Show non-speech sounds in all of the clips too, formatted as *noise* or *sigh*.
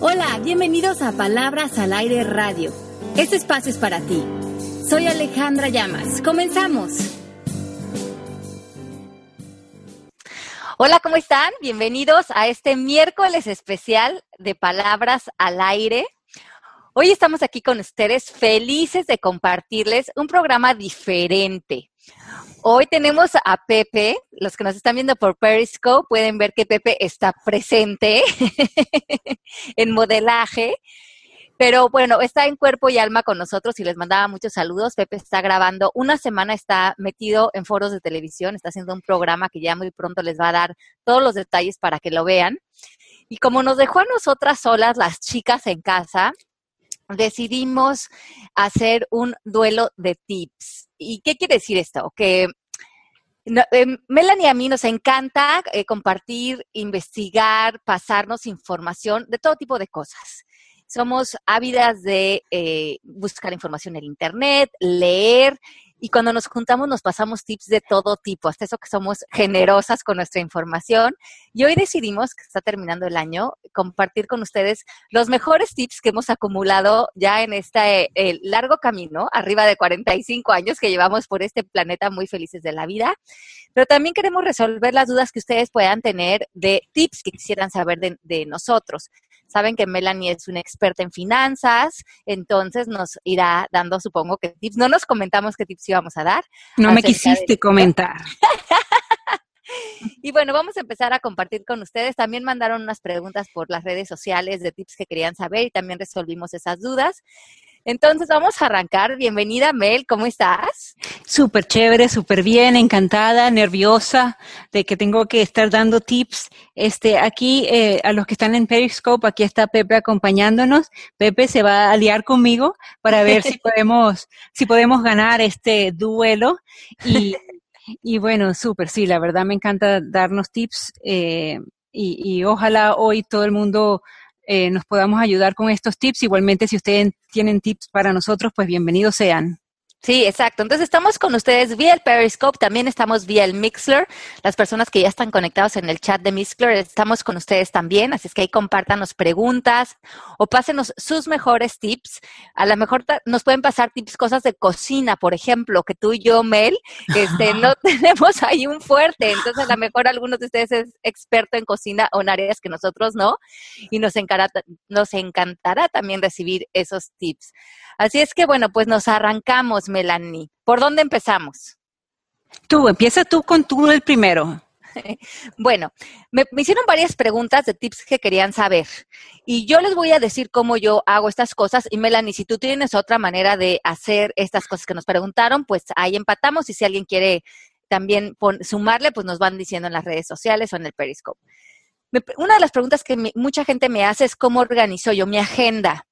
Hola, bienvenidos a Palabras al Aire Radio. Este espacio es para ti. Soy Alejandra Llamas. Comenzamos. Hola, ¿cómo están? Bienvenidos a este miércoles especial de Palabras al Aire. Hoy estamos aquí con ustedes felices de compartirles un programa diferente. Hoy tenemos a Pepe. Los que nos están viendo por Periscope pueden ver que Pepe está presente *laughs* en modelaje. Pero bueno, está en cuerpo y alma con nosotros y les mandaba muchos saludos. Pepe está grabando, una semana está metido en foros de televisión, está haciendo un programa que ya muy pronto les va a dar todos los detalles para que lo vean. Y como nos dejó a nosotras solas, las chicas en casa, decidimos hacer un duelo de tips. ¿Y qué quiere decir esto? Que em, Melanie y a mí nos encanta eh, compartir, investigar, pasarnos información de todo tipo de cosas. Somos ávidas de eh, buscar información en Internet, leer y cuando nos juntamos nos pasamos tips de todo tipo, hasta eso que somos generosas con nuestra información. Y hoy decidimos, que está terminando el año, compartir con ustedes los mejores tips que hemos acumulado ya en este largo camino, arriba de 45 años que llevamos por este planeta muy felices de la vida. Pero también queremos resolver las dudas que ustedes puedan tener de tips que quisieran saber de, de nosotros. Saben que Melanie es una experta en finanzas, entonces nos irá dando, supongo que tips. No nos comentamos qué tips íbamos a dar. No me quisiste comentar. *laughs* y bueno, vamos a empezar a compartir con ustedes. También mandaron unas preguntas por las redes sociales de tips que querían saber y también resolvimos esas dudas. Entonces vamos a arrancar. Bienvenida Mel, ¿cómo estás? Súper chévere, súper bien, encantada, nerviosa de que tengo que estar dando tips. Este, aquí eh, a los que están en Periscope, aquí está Pepe acompañándonos. Pepe se va a aliar conmigo para ver si *laughs* podemos, si podemos ganar este duelo. Y, *laughs* y bueno, súper, sí, la verdad me encanta darnos tips eh, y, y ojalá hoy todo el mundo eh, nos podamos ayudar con estos tips. Igualmente, si ustedes tienen tips para nosotros, pues bienvenidos sean. Sí, exacto. Entonces estamos con ustedes vía el Periscope, también estamos vía el Mixler. Las personas que ya están conectados en el chat de Mixler, estamos con ustedes también, así es que ahí compártanos preguntas o pásenos sus mejores tips. A lo mejor nos pueden pasar tips, cosas de cocina, por ejemplo, que tú y yo, Mel, este, *laughs* no *laughs* tenemos ahí un fuerte. Entonces a lo mejor algunos de ustedes es experto en cocina o en áreas que nosotros no y nos encantará, nos encantará también recibir esos tips. Así es que bueno, pues nos arrancamos. Melanie? ¿Por dónde empezamos? Tú, empieza tú con tú el primero. *laughs* Bueno, me, hicieron varias preguntas de tips que querían saber y yo les voy a decir cómo yo hago estas cosas y Melanie, si tú tienes otra manera de hacer estas cosas que nos preguntaron, pues ahí empatamos y si alguien quiere también sumarle, pues nos van diciendo en las redes sociales o en el Periscope. una de las preguntas que mucha gente me hace es cómo organizo yo mi agenda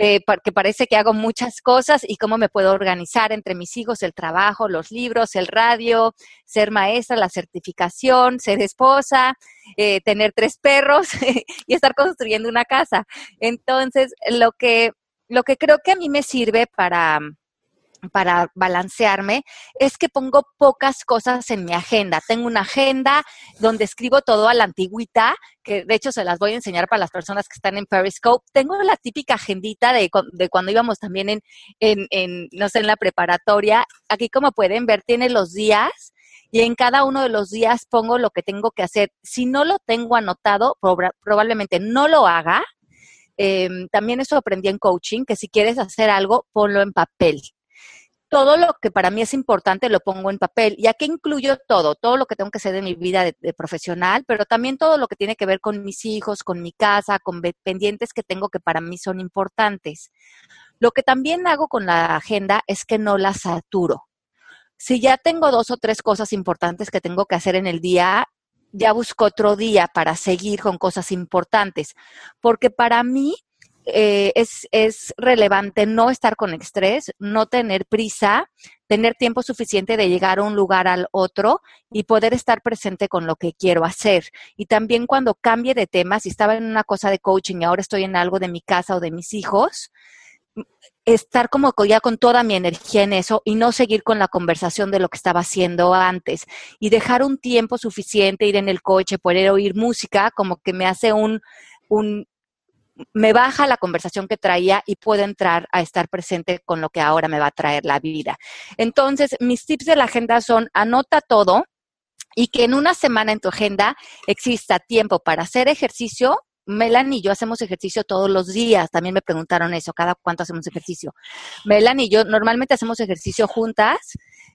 eh, que parece que hago muchas cosas y cómo me puedo organizar entre mis hijos, el trabajo, los libros, el radio, ser maestra, la certificación, ser esposa, eh, tener tres perros *laughs* y estar construyendo una casa. Entonces, lo que, lo que creo que a mí me sirve para para balancearme es que pongo pocas cosas en mi agenda. Tengo una agenda donde escribo todo a la antigüita, que de hecho se las voy a enseñar para las personas que están en Periscope. Tengo la típica agendita de, de cuando íbamos también en, en, en, no sé, en la preparatoria. Aquí como pueden ver tiene los días y en cada uno de los días pongo lo que tengo que hacer. Si no lo tengo anotado, probablemente no lo haga. Em, también eso aprendí en coaching, que si quieres hacer algo, ponlo en papel todo lo que para mí es importante lo pongo en papel. ¿Y aquí incluyo todo? Todo lo que tengo que hacer en mi vida de, profesional, pero también todo lo que tiene que ver con mis hijos, con mi casa, con pendientes que tengo que para mí son importantes. Lo que también hago con la agenda es que no la saturo. Si ya tengo dos o tres cosas importantes que tengo que hacer en el día, ya busco otro día para seguir con cosas importantes, porque para mí eh, es, es relevante no estar con estrés, no tener prisa, tener tiempo suficiente de llegar a un lugar al otro y poder estar presente con lo que quiero hacer. Y también cuando cambie de tema, si estaba en una cosa de coaching y ahora estoy en algo de mi casa o de mis hijos, estar como ya con toda mi energía en eso y no seguir con la conversación de lo que estaba haciendo antes y dejar un tiempo suficiente, ir en el coche, poder oír música, como que me hace un, un me baja la conversación que traía y puedo entrar a estar presente con lo que ahora me va a traer la vida. Entonces, mis tips de la agenda son anota todo y que en una semana en tu agenda exista tiempo para hacer ejercicio. Melanie y yo hacemos ejercicio todos los días. También me preguntaron eso, cada cuánto hacemos ejercicio. Melanie y yo normalmente hacemos ejercicio juntas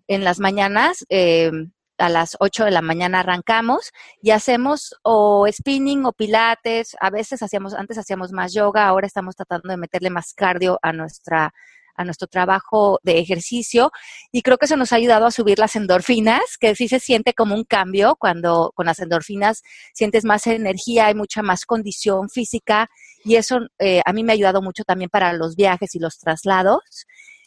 en las mañanas. Eh, a las 8 de la mañana arrancamos y hacemos o spinning o pilates, a veces hacíamos, antes hacíamos más yoga, ahora estamos tratando de meterle más cardio a nuestra a nuestro trabajo de ejercicio y creo que eso nos ha ayudado a subir las endorfinas, que sí se siente como un cambio cuando con las endorfinas sientes más energía, hay mucha más condición física y eso eh, a mí me ha ayudado mucho también para los viajes y los traslados.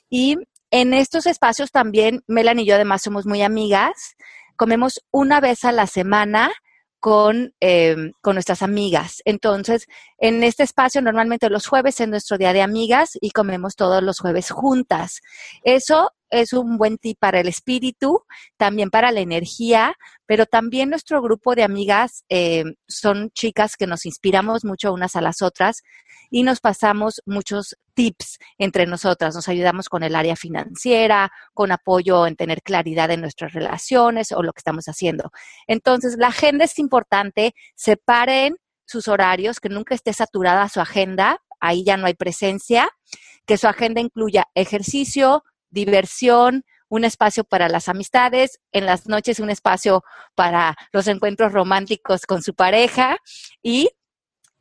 Y en estos espacios también, Melanie y yo además somos muy amigas. Comemos una vez a la semana con, em, con nuestras amigas. Entonces, en este espacio normalmente los jueves es nuestro día de amigas y comemos todos los jueves juntas. Eso es un buen tip para el espíritu, también para la energía, pero también nuestro grupo de amigas em, son chicas que nos inspiramos mucho unas a las otras y nos pasamos muchos tips entre nosotras. Nos ayudamos con el área financiera, con apoyo en tener claridad en nuestras relaciones o lo que estamos haciendo. Entonces, la agenda es importante. Separen sus horarios, que nunca esté saturada su agenda. Ahí ya no hay presencia. Que su agenda incluya ejercicio, diversión, un espacio para las amistades, en las noches un espacio para los encuentros románticos con su pareja y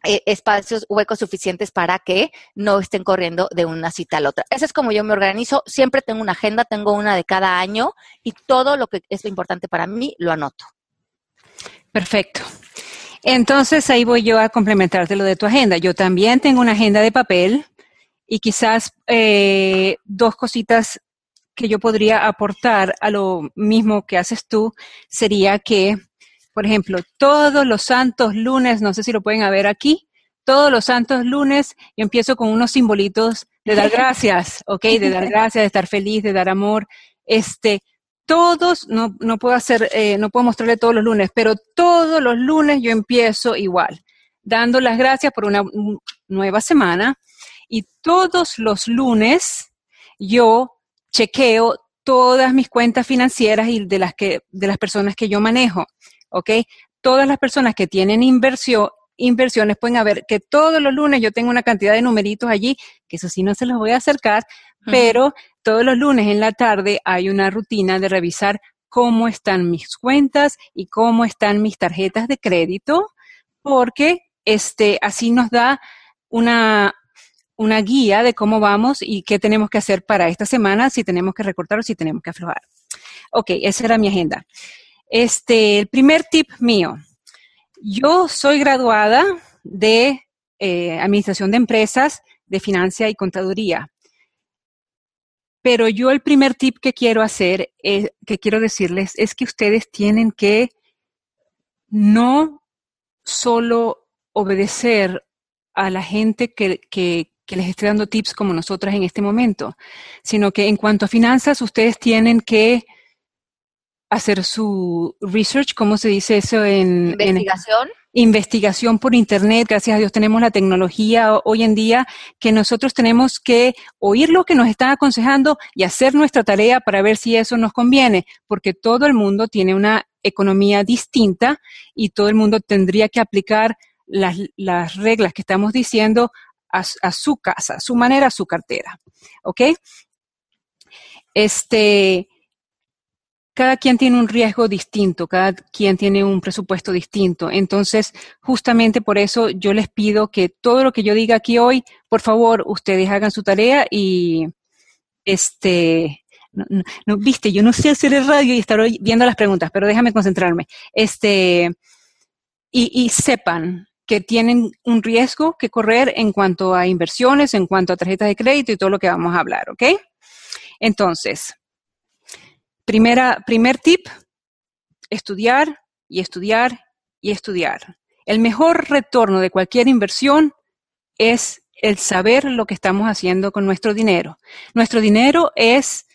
eh, espacios, huecos suficientes para que no estén corriendo de una cita a la otra. Eso es como yo me organizo. Siempre tengo una agenda, tengo una de cada año y todo lo que es importante para mí lo anoto. Perfecto. Entonces ahí voy yo a complementarte lo de tu agenda. Yo también tengo una agenda de papel y quizás eh, dos cositas que yo podría aportar a lo mismo que haces tú sería que por ejemplo, todos los santos lunes, no sé si lo pueden ver aquí, todos los santos lunes yo empiezo con unos simbolitos de dar *laughs* gracias, ¿ok? De dar gracias, de estar feliz, de dar amor. Este, todos, no, no puedo hacer, eh, no puedo mostrarle todos los lunes, pero todos los lunes yo empiezo igual, dando las gracias por una nueva semana y todos los lunes yo chequeo todas mis cuentas financieras y de las que, de las personas que yo manejo. ¿ok? Todas las personas que tienen inversión, inversiones pueden ver que todos los lunes yo tengo una cantidad de numeritos allí, que eso sí no se los voy a acercar, pero todos los lunes en la tarde hay una rutina de revisar cómo están mis cuentas y cómo están mis tarjetas de crédito, porque este, así nos da una, una guía de cómo vamos y qué tenemos que hacer para esta semana, si tenemos que recortar o si tenemos que aflojar. Ok, esa era mi agenda. Este, el primer tip mío. Yo soy graduada de eh, Administración de Empresas, de Financia y Contaduría. Pero yo el primer tip que quiero hacer, eh, que quiero decirles, es que ustedes tienen que no solo obedecer a la gente que, que, que les esté dando tips como nosotras en este momento, sino que en cuanto a finanzas, ustedes tienen que hacer su research, ¿cómo se dice eso en investigación? investigación por internet, gracias a Dios tenemos la tecnología hoy en día que nosotros tenemos que oír lo que nos están aconsejando y hacer nuestra tarea para ver si eso nos conviene, porque todo el mundo tiene una economía distinta y todo el mundo tendría que aplicar las, las reglas que estamos diciendo a, su casa, a su manera, a su cartera. ¿Ok? Este, cada quien tiene un riesgo distinto, cada quien tiene un presupuesto distinto. Entonces, justamente por eso yo les pido que todo lo que yo diga aquí hoy, por favor, ustedes hagan su tarea y este, no, viste, yo no sé hacer el radio y estar viendo las preguntas, pero déjame concentrarme. Este, y sepan que tienen un riesgo que correr en cuanto a inversiones, en cuanto a tarjetas de crédito y todo lo que vamos a hablar, ¿ok? Entonces, Primera, primer tip, estudiar y estudiar y estudiar. El mejor retorno de cualquier inversión es el saber lo que estamos haciendo con nuestro dinero. Nuestro dinero es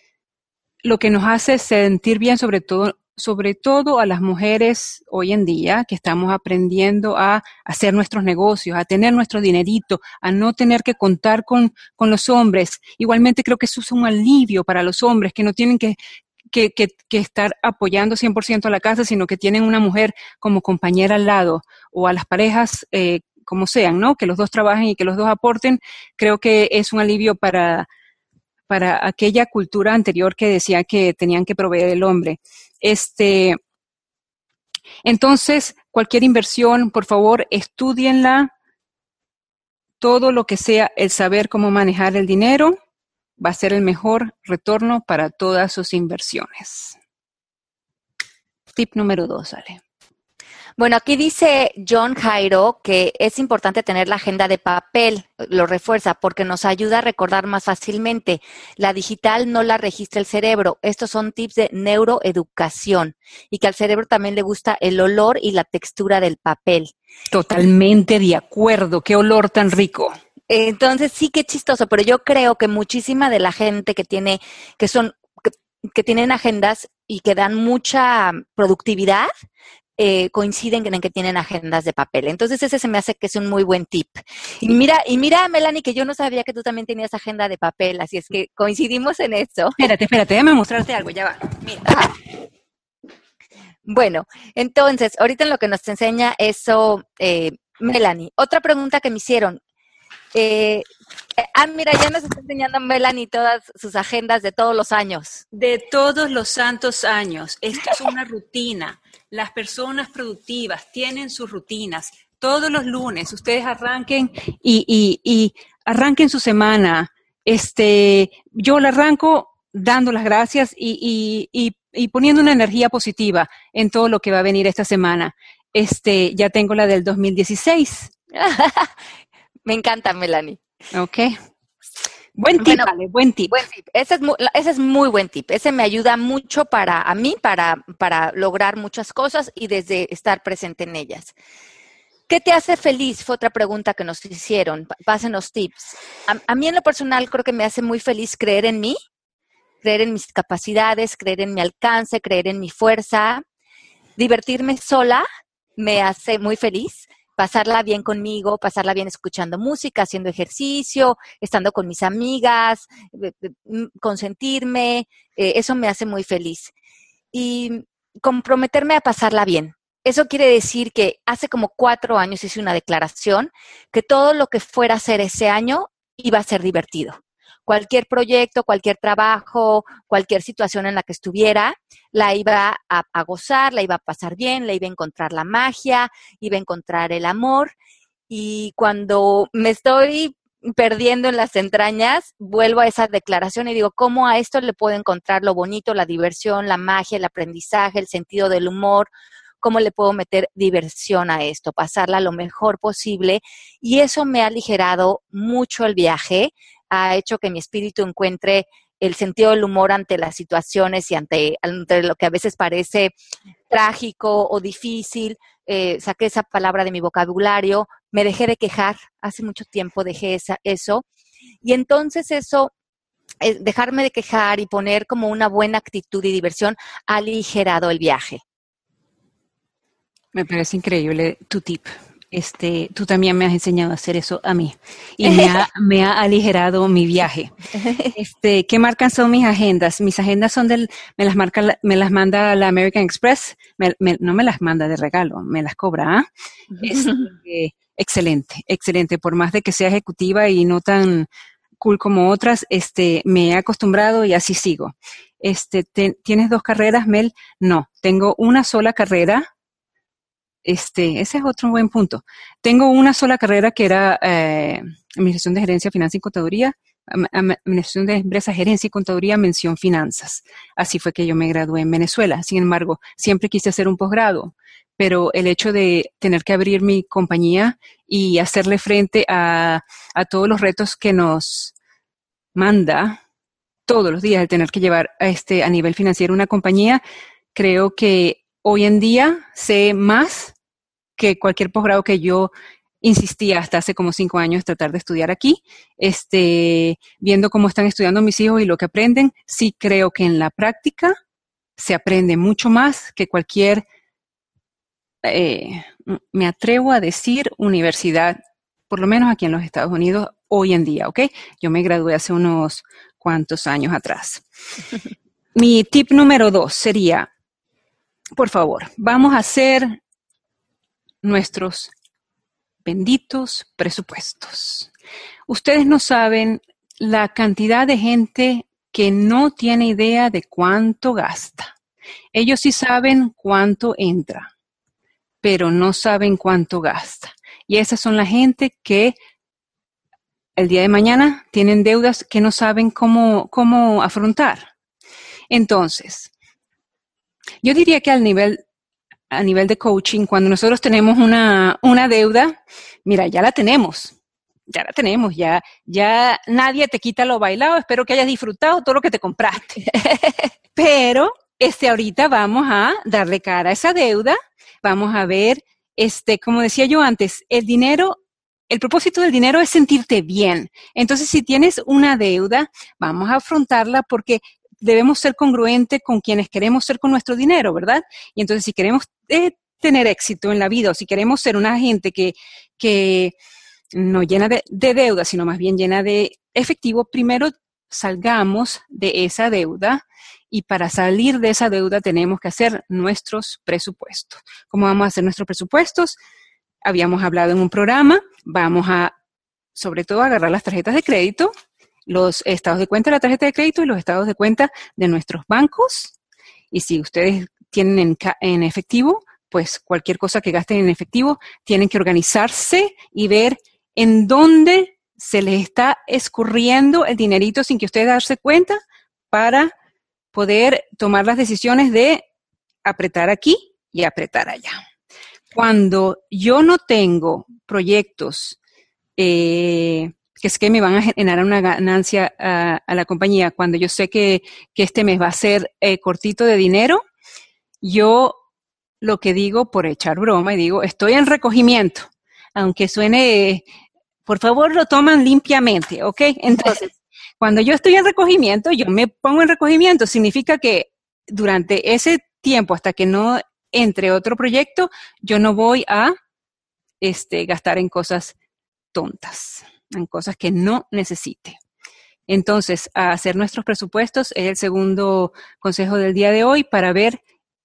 lo que nos hace sentir bien sobre todo sobre todo a las mujeres hoy en día que estamos aprendiendo a hacer nuestros negocios, a tener nuestro dinerito, a no tener que contar con, con los hombres. Igualmente creo que eso es un alivio para los hombres que no tienen que, que, que, que, estar apoyando 100% a la casa, sino que tienen una mujer como compañera al lado o a las parejas eh, como sean, ¿no? Que los dos trabajen y que los dos aporten, creo que es un alivio para, para aquella cultura anterior que decía que tenían que proveer el hombre. Este, entonces, cualquier inversión, por favor, estudienla. Todo lo que sea el saber cómo manejar el dinero va a ser el mejor retorno para todas sus inversiones. Tip número dos, Ale. Bueno, aquí dice John Jairo que es importante tener la agenda de papel, lo refuerza, porque nos ayuda a recordar más fácilmente. La digital no la registra el cerebro. Estos son tips de neuroeducación y que al cerebro también le gusta el olor y la textura del papel. Totalmente de acuerdo. Qué olor tan rico. Entonces, sí, qué chistoso, pero yo creo que muchísima de la gente que tiene, que son, que, que tienen agendas y que dan mucha productividad, eh, coinciden en que tienen agendas de papel. Entonces ese se me hace que es un muy buen tip. Y mira, y mira, Melanie, que yo no sabía que tú también tenías agenda de papel, así es que coincidimos en eso. Espérate, espérate, déjame mostrarte algo, ya va. Mira. Bueno, entonces, ahorita en lo que nos enseña eso, eh, Melanie. Otra pregunta que me hicieron. Eh, ah, mira, ya nos está enseñando Melanie todas sus agendas de todos los años. De todos los santos años. Esto es una rutina. Las personas productivas tienen sus rutinas. Todos los lunes ustedes arranquen y, y, y arranquen su semana. Este, yo la arranco dando las gracias y, y, y, poniendo una energía positiva en todo lo que va a venir esta semana. Este, ya tengo la del 2016. *laughs* Me encanta, Melanie. Ok. Buen tip, buen tip. Buen tip. Ese es, muy, ese es muy buen tip. Ese me ayuda mucho para a mí, para, para lograr muchas cosas y desde estar presente en ellas. ¿Qué te hace feliz? Fue otra pregunta que nos hicieron. Pásenos tips. A, a, mí en lo personal creo que me hace muy feliz creer en mí, creer en mis capacidades, creer en mi alcance, creer en mi fuerza. Divertirme sola me hace muy feliz pasarla bien conmigo, pasarla bien escuchando música, haciendo ejercicio, estando con mis amigas, eh, eh, mm, consentirme, eh, eso me hace muy feliz. Y comprometerme a pasarla bien. Eso quiere decir que hace como cuatro años hice una declaración que todo lo que fuera a hacer ese año iba a ser divertido cualquier proyecto, cualquier trabajo, cualquier situación en la que estuviera, la iba a, gozar, la iba a pasar bien, la iba a encontrar la magia, iba a encontrar el amor. Y cuando me estoy perdiendo en las entrañas, vuelvo a esa declaración y digo, ¿cómo a esto le puedo encontrar lo bonito, la diversión, la magia, el aprendizaje, el sentido del humor? ¿Cómo le puedo meter diversión a esto? Pasarla lo mejor posible. Y eso me ha aligerado mucho el viaje, ha hecho que mi espíritu encuentre el sentido del humor ante las situaciones y ante, lo que a veces parece trágico o difícil. Eh, saqué esa palabra de mi vocabulario, me dejé de quejar, hace mucho tiempo dejé esa, eso. Y entonces eso, eh, dejarme de quejar y poner como una buena actitud y diversión, ha aligerado el viaje. Me parece increíble tu tip este, tú también me has enseñado a hacer eso a mí y me ha, *laughs* me ha aligerado mi viaje. Este, ¿qué marcan son mis agendas? Mis agendas son del, me las marca, me las manda la American Express, me, me, no me las manda de regalo, me las cobra. ¿ah? Este, excelente, excelente. Por más de que sea ejecutiva y no tan cool como otras, este, me he acostumbrado y así sigo. Este, te, ¿tienes dos carreras, Mel? No, tengo una sola carrera este, ese es otro buen punto. Tengo una sola carrera que era eh, Administración de Gerencia, Finanzas y Contaduría, Administración de Empresas, Gerencia y Contaduría, Mención Finanzas. Así fue que yo me gradué en Venezuela. Sin embargo, siempre quise hacer un posgrado, pero el hecho de tener que abrir mi compañía y hacerle frente a, todos los retos que nos manda todos los días el tener que llevar a, este, a nivel financiero una compañía, creo que hoy en día sé más que cualquier posgrado que yo insistía hasta hace como cinco años tratar de estudiar aquí, este, viendo cómo están estudiando mis hijos y lo que aprenden, sí creo que en la práctica se aprende mucho más que cualquier, eh, me atrevo a decir, universidad, por lo menos aquí en los Estados Unidos, hoy en día, ¿ok? Yo me gradué hace unos cuantos años atrás. *laughs* Mi tip número dos sería, por favor, vamos a hacer nuestros benditos presupuestos. Ustedes no saben la cantidad de gente que no tiene idea de cuánto gasta. Ellos sí saben cuánto entra, pero no saben cuánto gasta. Y esas son la gente que el día de mañana tienen deudas que no saben cómo, cómo afrontar. Entonces, yo diría que al nivel, a nivel de coaching, cuando nosotros tenemos una, una deuda, mira, ya la tenemos, ya la tenemos, ya, ya nadie te quita lo bailado, espero que hayas disfrutado todo lo que te compraste. *laughs* Pero, este, ahorita vamos a darle cara a esa deuda, vamos a ver, este, como decía yo antes, el dinero, el propósito del dinero es sentirte bien. Entonces, si tienes una deuda, vamos a afrontarla porque debemos ser congruentes con quienes queremos ser con nuestro dinero, ¿verdad? Y entonces, si queremos eh, tener éxito en la vida o si queremos ser una gente que, que no llena de, deuda, sino más bien llena de efectivo, primero salgamos de esa deuda y para salir de esa deuda tenemos que hacer nuestros presupuestos. ¿Cómo vamos a hacer nuestros presupuestos? Habíamos hablado en un programa, vamos a sobre todo agarrar las tarjetas de crédito, los estados de cuenta de la tarjeta de crédito y los estados de cuenta de nuestros bancos. Y si ustedes tienen en efectivo, pues cualquier cosa que gasten en efectivo, tienen que organizarse y ver en dónde se les está escurriendo el dinerito sin que ustedes darse cuenta para poder tomar las decisiones de apretar aquí y apretar allá. Cuando yo no tengo proyectos eh, que es que me van a generar una ganancia a, la compañía, cuando yo sé que, este mes va a ser eh, cortito de dinero, yo lo que digo por echar broma y digo, estoy en recogimiento, aunque suene por favor lo toman limpiamente, ¿ok? Entonces, cuando yo estoy en recogimiento, yo me pongo en recogimiento, significa que durante ese tiempo, hasta que no entre otro proyecto, yo no voy a este, gastar en cosas tontas, en cosas que no necesite. Entonces, a hacer nuestros presupuestos es el segundo consejo del día de hoy para ver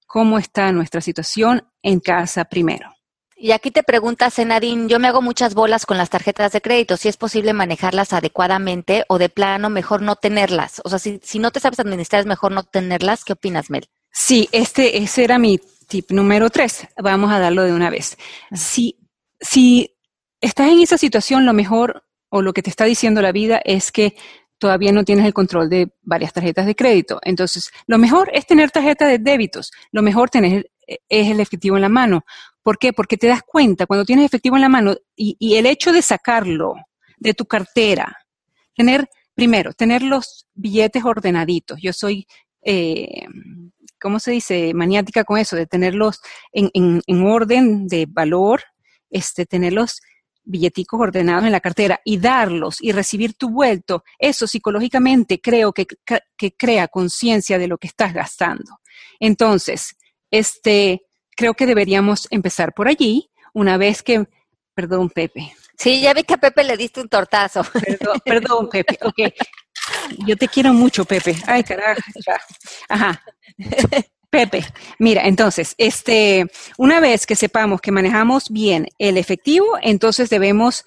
cómo está nuestra situación en casa primero. Y aquí te pregunta Senadín, yo me hago muchas bolas con las tarjetas de crédito, si es posible manejarlas adecuadamente o de plano mejor no tenerlas. O sea, si, si no te sabes administrar es mejor no tenerlas. ¿Qué opinas, Mel? Sí, este, ese era mi tip número tres. Vamos a darlo de una vez. Si, si estás en esa situación, lo mejor o lo que te está diciendo la vida es que todavía no tienes el control de varias tarjetas de crédito. Entonces, lo mejor es tener tarjeta de débitos. Lo mejor tener es el efectivo en la mano. ¿Por qué? Porque te das cuenta cuando tienes efectivo en la mano y, el hecho de sacarlo de tu cartera, tener, primero, tener los billetes ordenaditos. Yo soy, eh, ¿cómo se dice? Maniática con eso, de tenerlos en, en, orden de valor, este, tenerlos billeticos ordenados en la cartera y darlos y recibir tu vuelto, eso psicológicamente creo que, que crea conciencia de lo que estás gastando. Entonces, este, creo que deberíamos empezar por allí, una vez que, perdón, Pepe. Sí, ya vi que a Pepe le diste un tortazo. Perdón, *laughs* Pepe, ok. Yo te quiero mucho, Pepe. Ay, carajo. Ajá. Pepe, mira, entonces, este, una vez que sepamos que manejamos bien el efectivo, entonces debemos,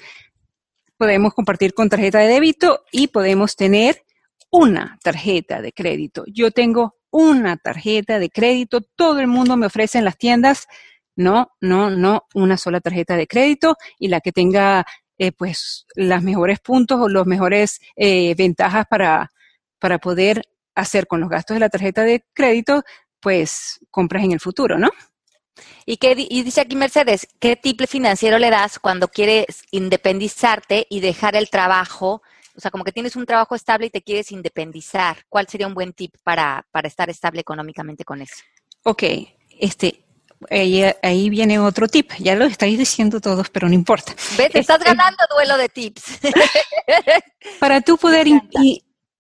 podemos compartir con tarjeta de débito y podemos tener una tarjeta de crédito. Yo tengo una tarjeta de crédito. Todo el mundo me ofrece en las tiendas, no, no, no, una sola tarjeta de crédito y la que tenga eh, pues las mejores puntos o los mejores eh, ventajas para, para poder hacer con los gastos de la tarjeta de crédito, pues compras en el futuro, ¿no? ¿Y, qué, y dice aquí Mercedes, ¿qué tipo financiero le das cuando quieres independizarte y dejar el trabajo o sea, como que tienes un trabajo estable y te quieres independizar. ¿Cuál sería un buen tip para, para estar estable económicamente con eso? Ok, este, ahí, viene otro tip. Ya lo estáis diciendo todos, pero no importa. Ves, estás ganando duelo de tips. *laughs* para tú poder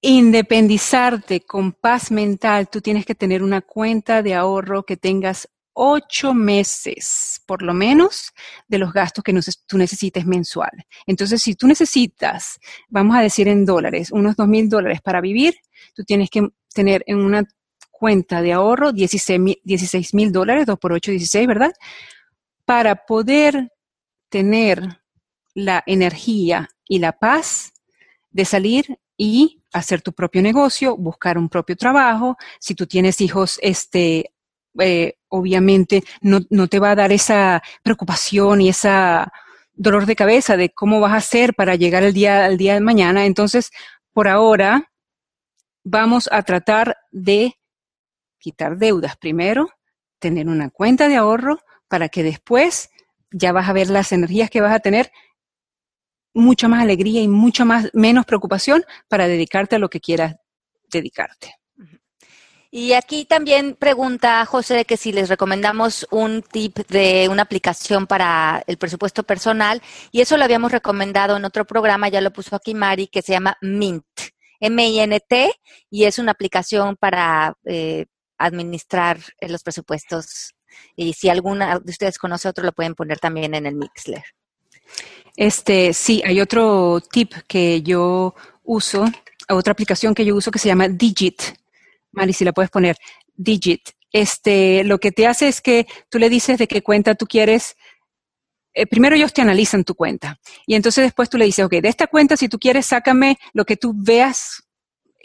independizarte con paz mental, tú tienes que tener una cuenta de ahorro que tengas ocho meses, por lo menos, de los gastos que tú necesites mensual. Entonces, si tú necesitas, vamos a decir en dólares, unos dos mil dólares para vivir, tú tienes que tener en una cuenta de ahorro 16 mil dólares, 2 por 8, 16, ¿verdad? Para poder tener la energía y la paz de salir y hacer tu propio negocio, buscar un propio trabajo. Si tú tienes hijos, este, eh, obviamente no, no, te va a dar esa preocupación y esa dolor de cabeza de cómo vas a hacer para llegar el día, al día de mañana. Entonces, por ahora, vamos a tratar de quitar deudas primero, tener una cuenta de ahorro para que después ya vas a ver las energías que vas a tener, mucha más alegría y mucha más menos preocupación para dedicarte a lo que quieras dedicarte. Y aquí también pregunta José que si les recomendamos un tip de una aplicación para el presupuesto personal, y eso lo habíamos recomendado en otro programa, ya lo puso aquí Mari, que se llama Mint, M-I-N-T, y es una aplicación para eh, administrar los presupuestos. Y si alguna de ustedes conoce otro, lo pueden poner también en el Mixler. Este, sí, hay otro tip que yo uso, otra aplicación que yo uso que se llama Digit. Mari, si la puedes poner, Digit. Este, lo que te hace es que tú le dices de qué cuenta tú quieres. Eh, primero ellos te analizan tu cuenta y entonces después tú le dices, ok, de esta cuenta, si tú quieres, sácame lo que tú veas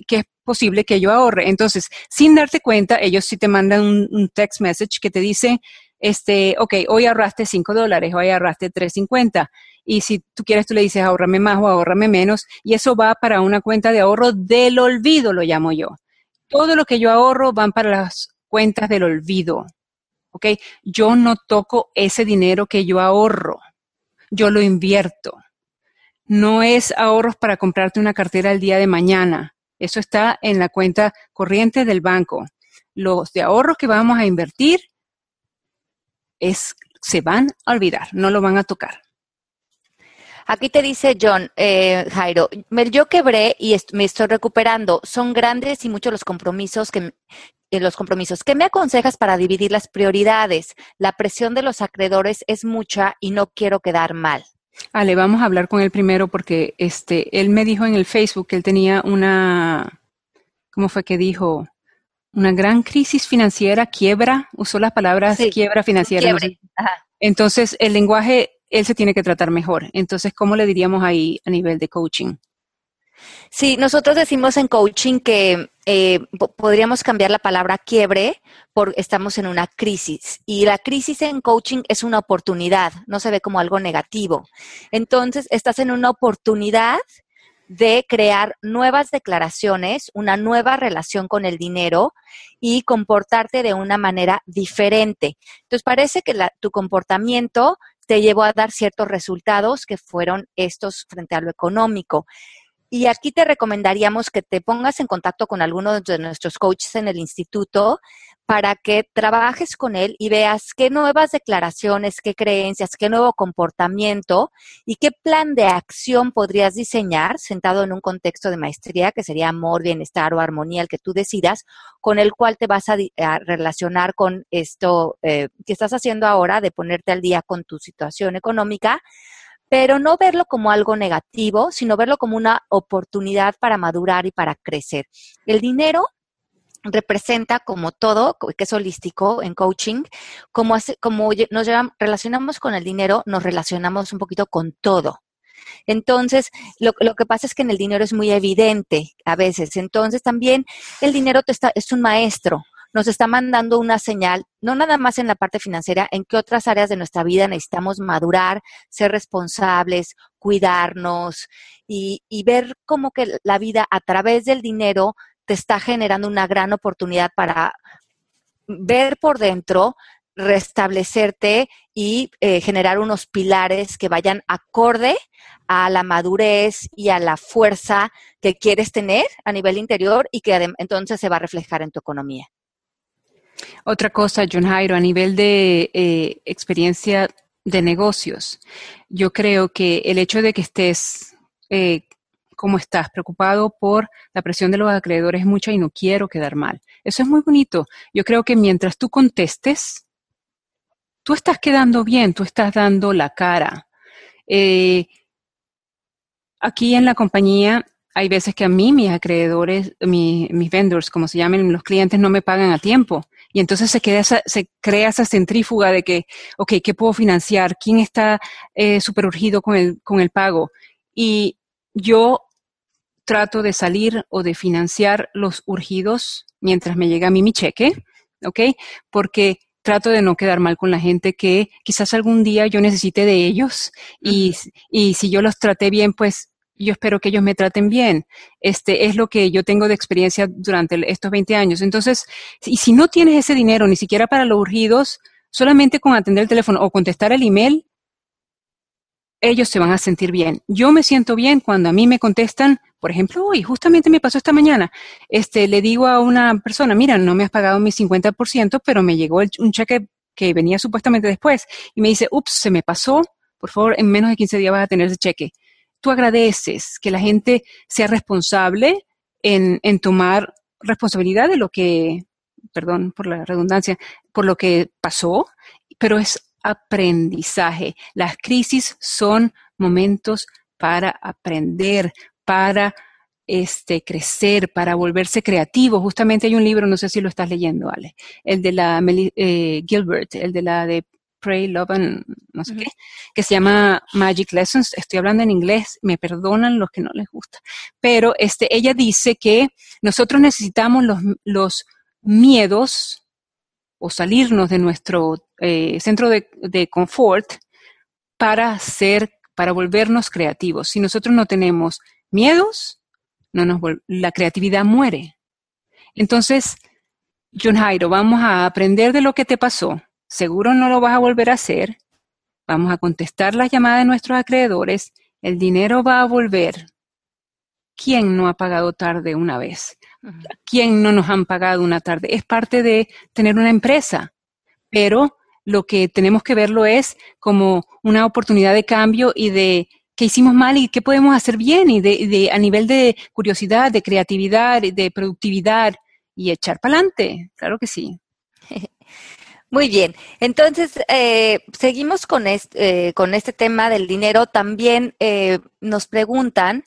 que es posible que yo ahorre. Entonces, sin darte cuenta, ellos sí te mandan un, text message que te dice, este, ok, hoy ahorraste 5 dólares, hoy ahorraste 3.50. Y si tú quieres, tú le dices, ahorrame más o ahorrame menos. Y eso va para una cuenta de ahorro del olvido, lo llamo yo. Todo lo que yo ahorro van para las cuentas del olvido. ¿Ok? Yo no toco ese dinero que yo ahorro. Yo lo invierto. No es ahorros para comprarte una cartera el día de mañana. Eso está en la cuenta corriente del banco. Los de ahorros que vamos a invertir es, se van a olvidar, no lo van a tocar. Aquí te dice John, eh, Jairo, yo quebré y me estoy recuperando. Son grandes y muchos los compromisos que eh, los compromisos. ¿Qué me aconsejas para dividir las prioridades? La presión de los acreedores es mucha y no quiero quedar mal. Ale, vamos a hablar con él primero porque este, él me dijo en el Facebook que él tenía una, ¿cómo fue que dijo? Una gran crisis financiera, quiebra, usó las palabras quiebra financiera. Entonces, el lenguaje, él se tiene que tratar mejor. Entonces, ¿cómo le diríamos ahí a nivel de coaching? Sí, nosotros decimos en coaching que eh, podríamos cambiar la palabra quiebre por estamos en una crisis. Y la crisis en coaching es una oportunidad, no se ve como algo negativo. Entonces, estás en una oportunidad de crear nuevas declaraciones, una nueva relación con el dinero y comportarte de una manera diferente. Entonces, parece que tu comportamiento te llevó a dar ciertos resultados que fueron estos frente a lo económico. Y aquí te recomendaríamos que te pongas en contacto con alguno de nuestros coaches en el instituto para que trabajes con él y veas qué nuevas declaraciones, qué creencias, qué nuevo comportamiento y qué plan de acción podrías diseñar sentado en un contexto de maestría que sería amor, bienestar o armonía, el que tú decidas, con el cual te vas a, relacionar con esto eh, que estás haciendo ahora de ponerte al día con tu situación económica pero no verlo como algo negativo, sino verlo como una oportunidad para madurar y para crecer. El dinero representa como todo, que es holístico en coaching, como, como nos relacionamos con el dinero, nos relacionamos un poquito con todo. Entonces, lo, lo, que pasa es que en el dinero es muy evidente a veces. Entonces, también el dinero está, es un maestro nos está mandando una señal, no nada más en la parte financiera, en qué otras áreas de nuestra vida necesitamos madurar, ser responsables, cuidarnos y, y ver cómo que la vida a través del dinero te está generando una gran oportunidad para ver por dentro, restablecerte y eh, generar unos pilares que vayan acorde a la madurez y a la fuerza que quieres tener a nivel interior y que entonces se va a reflejar en tu economía. Otra cosa, John Jairo, a nivel de eh, experiencia de negocios, yo creo que el hecho de que estés eh, ¿cómo estás? Preocupado por la presión de los acreedores es mucha y no quiero quedar mal. Eso es muy bonito. Yo creo que mientras tú contestes, tú estás quedando bien, tú estás dando la cara. Eh, aquí en la compañía hay veces que a mí mis acreedores, mis vendors, como se llaman los clientes, no me pagan a tiempo. Y entonces se, crea esa, centrífuga de que, ok, ¿qué puedo financiar? ¿Quién está eh, super urgido con el, con el pago? Y yo trato de salir o de financiar los urgidos mientras me llega a mí mi cheque, ¿ok? Porque trato de no quedar mal con la gente que quizás algún día yo necesite de ellos y, y si yo los traté bien, pues yo espero que ellos me traten bien. Este es lo que yo tengo de experiencia durante estos 20 años. Entonces, y si no tienes ese dinero ni siquiera para los urgidos, solamente con atender el teléfono o contestar el email, ellos se van a sentir bien. Yo me siento bien cuando a mí me contestan, por ejemplo, hoy, justamente me pasó esta mañana, este, le digo a una persona, mira, no me has pagado mi 50%, pero me llegó un cheque que venía supuestamente después y me dice, ups, se me pasó, por favor, en menos de 15 días vas a tener ese cheque tú agradeces que la gente sea responsable en, tomar responsabilidad de lo que, perdón por la redundancia, por lo que pasó, pero es aprendizaje. Las crisis son momentos para aprender, para este, crecer, para volverse creativo. Justamente hay un libro, no sé si lo estás leyendo, Ale, el de la eh, Gilbert, el de la de Pray, Love and no sé qué, que se llama Magic Lessons. Estoy hablando en inglés, me perdonan los que no les gusta. Pero este, ella dice que nosotros necesitamos los, los miedos o salirnos de nuestro eh, centro de, confort para ser, para volvernos creativos. Si nosotros no tenemos miedos, no nos la creatividad muere. Entonces, John Jairo, vamos a aprender de lo que te pasó seguro no lo vas a volver a hacer, vamos a contestar las llamadas de nuestros acreedores, el dinero va a volver. ¿Quién no ha pagado tarde una vez? ¿Quién no nos han pagado una tarde? Es parte de tener una empresa, pero lo que tenemos que verlo es como una oportunidad de cambio y de qué hicimos mal y qué podemos hacer bien y de, a nivel de curiosidad, de creatividad, de productividad y echar para adelante. Claro que sí. *laughs* Muy bien, entonces eh, seguimos con este, eh, con este tema del dinero. También eh, nos preguntan,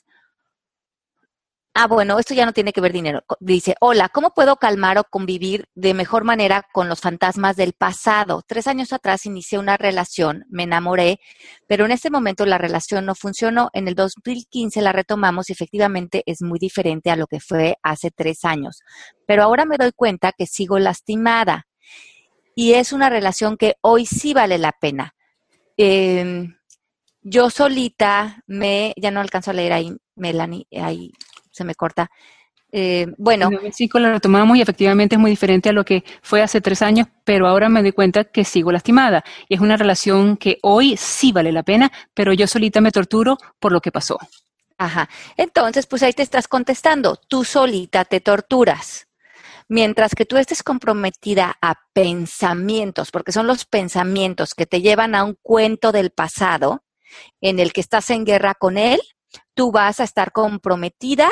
ah, bueno, esto ya no tiene que ver dinero. Dice, hola, ¿cómo puedo calmar o convivir de mejor manera con los fantasmas del pasado? Tres años atrás inicié una relación, me enamoré, pero en ese momento la relación no funcionó. En el 2015 la retomamos y efectivamente es muy diferente a lo que fue hace tres años. Pero ahora me doy cuenta que sigo lastimada y es una relación que hoy sí vale la pena. Em, yo solita me, ya no alcanzo a leer ahí, Melanie, ahí se me corta. Eh, bueno. Sí, lo retomamos y efectivamente es muy diferente a lo que fue hace tres años, pero ahora me doy cuenta que sigo lastimada. Y es una relación que hoy sí vale la pena, pero yo solita me torturo por lo que pasó. Ajá. Entonces, pues ahí te estás contestando. Tú solita te torturas. Mientras que tú estés comprometida a pensamientos, porque son los pensamientos que te llevan a un cuento del pasado en el que estás en guerra con él, tú vas a estar comprometida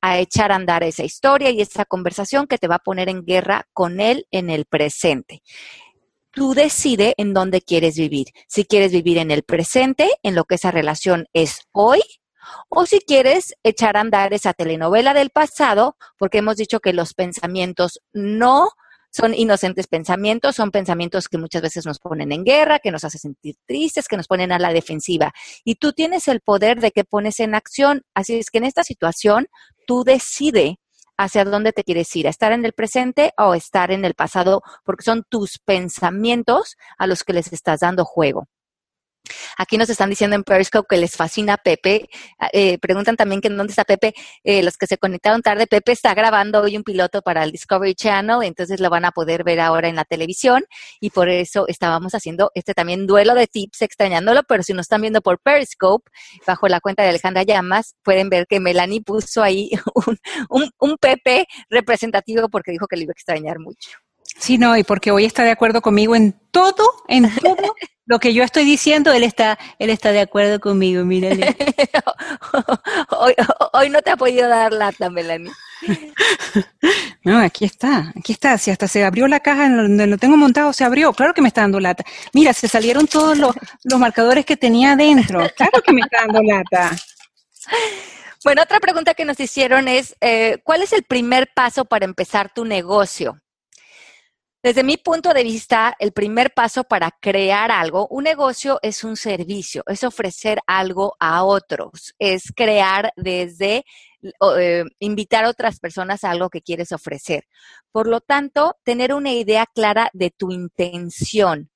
a echar a andar esa historia y esa conversación que te va a poner en guerra con él en el presente. Tú decides en dónde quieres vivir. Si quieres vivir en el presente, en lo que esa relación es hoy, o si quieres echar a andar esa telenovela del pasado, porque hemos dicho que los pensamientos no son inocentes pensamientos, son pensamientos que muchas veces nos ponen en guerra, que nos hacen sentir tristes, que nos ponen a la defensiva. Y tú tienes el poder de que pones en acción. Así es que en esta situación tú decides hacia dónde te quieres ir, estar en el presente o estar en el pasado, porque son tus pensamientos a los que les estás dando juego. Aquí nos están diciendo en Periscope que les fascina Pepe. Ah, eh, preguntan también que en dónde está Pepe. Eh, los que se conectaron tarde, Pepe está grabando hoy un piloto para el Discovery Channel, entonces lo van a poder ver ahora en la televisión y por eso estábamos haciendo este también duelo de tips, extrañándolo, pero si nos están viendo por Periscope, bajo la cuenta de Alejandra Llamas, pueden ver que Melanie puso ahí *laughs* un, un Pepe representativo porque dijo que le iba a extrañar mucho. Sí, no, y porque hoy está de acuerdo conmigo en todo, en todo lo que yo estoy diciendo, él está, él está de acuerdo conmigo, mírale. *laughs* hoy, hoy no te ha podido dar lata, Melanie. *laughs* No, aquí está, aquí está. Si hasta se abrió la caja donde lo tengo montado, se abrió. Claro que me está dando lata. Mira, se salieron todos los, los marcadores que tenía adentro. Claro que me está dando lata. Bueno, otra pregunta que nos hicieron es, eh, ¿cuál es el primer paso para empezar tu negocio? Desde mi punto de vista, el primer paso para crear algo, un negocio es un servicio, es ofrecer algo a otros, es crear desde eh, invitar a otras personas a algo que quieres ofrecer. Por lo tanto, tener una idea clara de tu intención.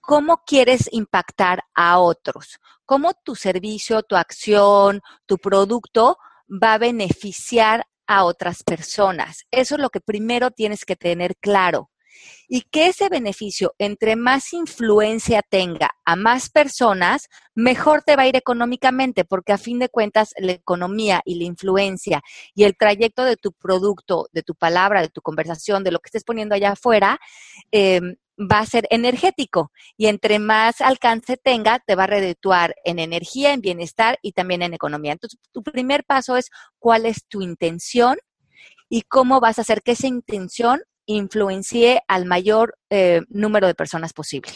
¿Cómo quieres impactar a otros? ¿Cómo tu servicio, tu acción, tu producto va a beneficiar a otras personas? Eso es lo que primero tienes que tener claro y que ese beneficio, entre más influencia tenga a más personas, mejor te va a ir económicamente, porque a fin de cuentas la economía y la influencia y el trayecto de tu producto, de tu palabra, de tu conversación, de lo que estés poniendo allá afuera, em, va a ser energético y entre más alcance tenga, te va a redituar en energía, en bienestar y también en economía. Entonces, tu primer paso es cuál es tu intención y cómo vas a hacer que esa intención influencie al mayor eh, número de personas posible.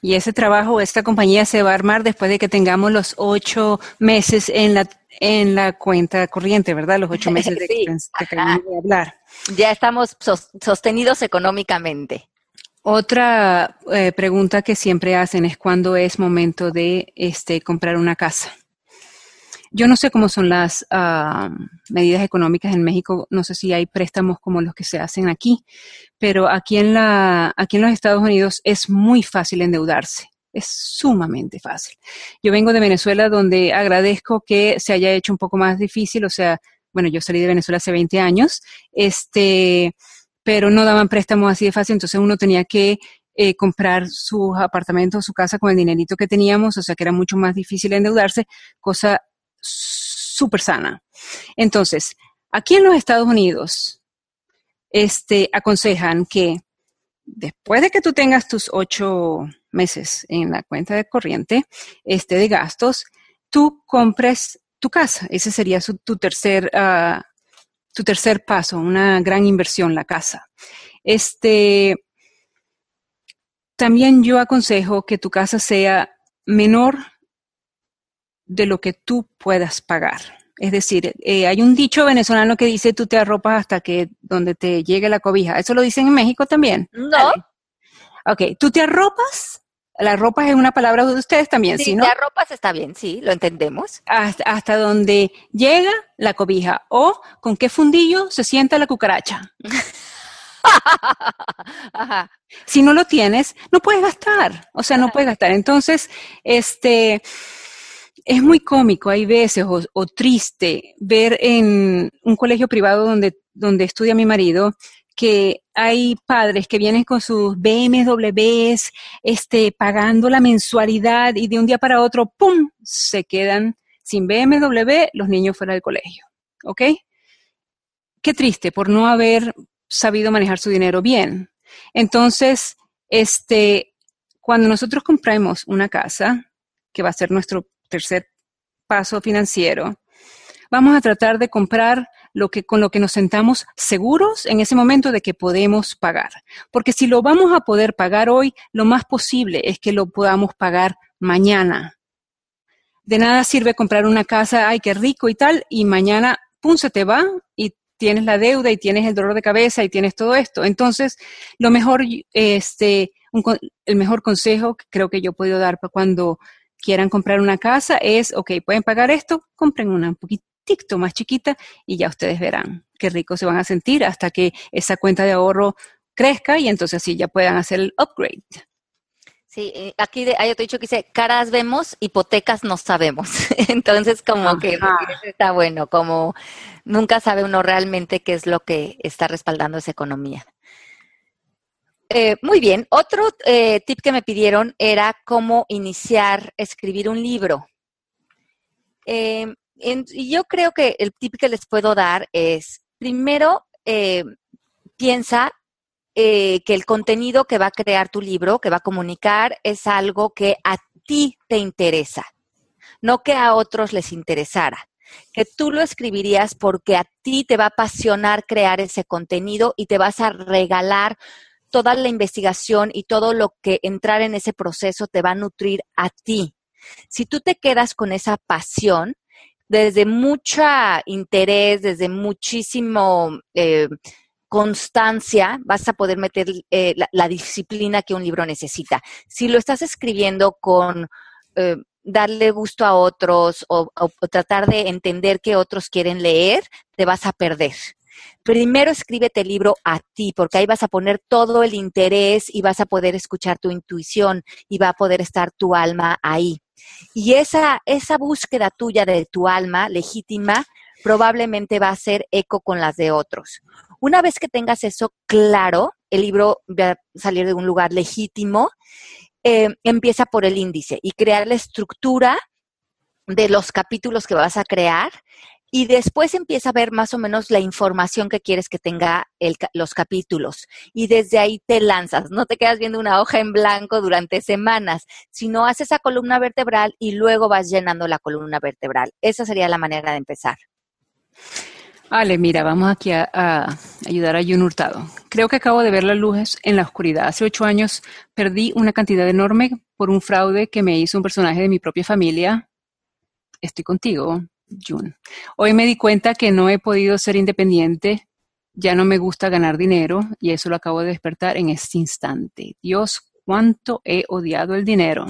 Y ese trabajo, esta compañía se va a armar después de que tengamos los ocho meses en la en la cuenta corriente, ¿verdad? Los ocho *laughs* meses de que de hablar. Ya estamos sostenidos económicamente. Otra eh, pregunta que siempre hacen es cuándo es momento de este, comprar una casa. Yo no sé cómo son las ah, medidas económicas en México, no sé si hay préstamos como los que se hacen aquí, pero aquí en, la, aquí en los Estados Unidos es muy fácil endeudarse. Es sumamente fácil. Yo vengo de Venezuela donde agradezco que se haya hecho un poco más difícil, o sea, bueno, yo salí de Venezuela hace 20 años, este, pero no daban préstamos así de fácil, entonces uno tenía que eh, comprar sus apartamentos, su casa con el dinerito que teníamos, o sea que era mucho más difícil endeudarse, cosa súper sana. Entonces, aquí en los Estados Unidos, este, aconsejan que después de que tú tengas tus ocho meses en la cuenta de corriente este, de gastos, tú compres tu casa. Ese sería tu, tercer, uh, tu tercer paso, una gran inversión, la casa. Este, también yo aconsejo que tu casa sea menor de lo que tú puedas pagar. Es decir, eh, hay un dicho venezolano que dice tú te arropas hasta que donde te llegue la cobija. ¿Eso lo dicen en México también? No. Ok, tú te arropas. La ropa es una palabra de ustedes también, ¿sí, no? te arropas está bien, sí, lo entendemos. Hasta, hasta donde llega la cobija. O con qué fundillo se sienta la cucaracha. *laughs* Ajá. Si no lo tienes, no puedes gastar. O sea, no puedes gastar. Entonces, este es muy cómico, hay veces, o, triste, ver en un colegio privado donde, donde estudia mi marido, que hay padres que vienen con sus BMWs, este, pagando la mensualidad y de un día para otro, ¡pum!, se quedan sin BMW los niños fuera del colegio. ¿Ok? Qué triste por no haber sabido manejar su dinero bien. Entonces, este, cuando nosotros compramos una casa, que va a ser nuestro tercer paso financiero, vamos a tratar de comprar lo que, con lo que nos sentamos seguros en ese momento de que podemos pagar. Porque si lo vamos a poder pagar hoy, lo más posible es que lo podamos pagar mañana. De nada sirve comprar una casa, ay, qué rico y tal, y mañana, pum, se te va y tienes la deuda y tienes el dolor de cabeza y tienes todo esto. Entonces, lo mejor, este, el mejor consejo que creo que yo he podido dar cuando quieran comprar una casa es, ok, pueden pagar esto, compren una un poquitito más chiquita y ya ustedes verán qué rico se van a sentir hasta que esa cuenta de ahorro crezca y entonces así ya puedan hacer el upgrade. Sí, eh, aquí hay otro dicho que dice, caras vemos, hipotecas no sabemos. *laughs* Entonces, como que está bueno, como nunca sabe uno realmente qué es lo que está respaldando esa economía. Eh, muy bien. Otro eh, tip que me pidieron era cómo iniciar escribir un libro. Em, y yo creo que el tip que les puedo dar es, primero, eh, piensa que el contenido que va a crear tu libro, que va a comunicar, es algo que a ti te interesa, no que a otros les interesara. que tú lo escribirías porque a ti te va a apasionar crear ese contenido y te vas a regalar toda la investigación y todo lo que entrar en ese proceso te va a nutrir a ti. Si tú te quedas con esa pasión, desde mucha interés, desde muchísimo eh, constancia, vas a poder meter eh, la, disciplina que un libro necesita. Si lo estás escribiendo con eh, darle gusto a otros o, tratar de entender que otros quieren leer, te vas a perder. Primero escríbete el libro a ti, porque ahí vas a poner todo el interés y vas a poder escuchar tu intuición y va a poder estar tu alma ahí. Y esa, esa búsqueda tuya de tu alma legítima probablemente va a ser eco con las de otros. Una vez que tengas eso claro, el libro va a salir de un lugar legítimo eh, empieza por el índice y crear la estructura de los capítulos que vas a crear y después empieza a ver más o menos la información que quieres que tenga los capítulos. Y desde ahí te lanzas, no te quedas viendo una hoja en blanco durante semanas, sino haces esa columna vertebral y luego vas llenando la columna vertebral. Esa sería la manera de empezar. Ale, mira, vamos aquí a, ayudar a Jun Hurtado. Creo que acabo de ver las luces en la oscuridad. Hace ocho años perdí una cantidad enorme por un fraude que me hizo un personaje de mi propia familia. Estoy contigo, Jun. Hoy me di cuenta que no he podido ser independiente. Ya no me gusta ganar dinero y eso lo acabo de despertar en este instante. Dios, cuánto he odiado el dinero.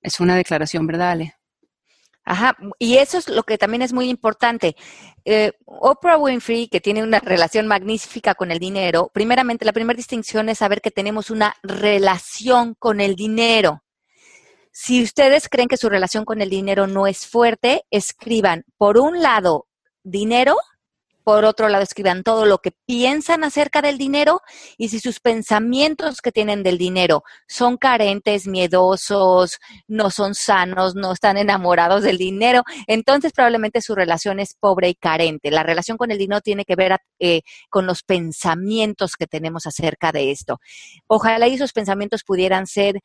Es una declaración, ¿verdad, Ale? Ajá, y eso es lo que también es muy importante. Eh, Oprah Winfrey, que tiene una relación magnífica con el dinero, primeramente, la primera distinción es saber que tenemos una relación con el dinero. Si ustedes creen que su relación con el dinero no es fuerte, escriban, por un lado, dinero por otro lado, escriban todo lo que piensan acerca del dinero y si sus pensamientos que tienen del dinero son carentes, miedosos, no son sanos, no están enamorados del dinero, entonces probablemente su relación es pobre y carente. La relación con el dinero tiene que ver eh, con los pensamientos que tenemos acerca de esto. Ojalá esos pensamientos pudieran ser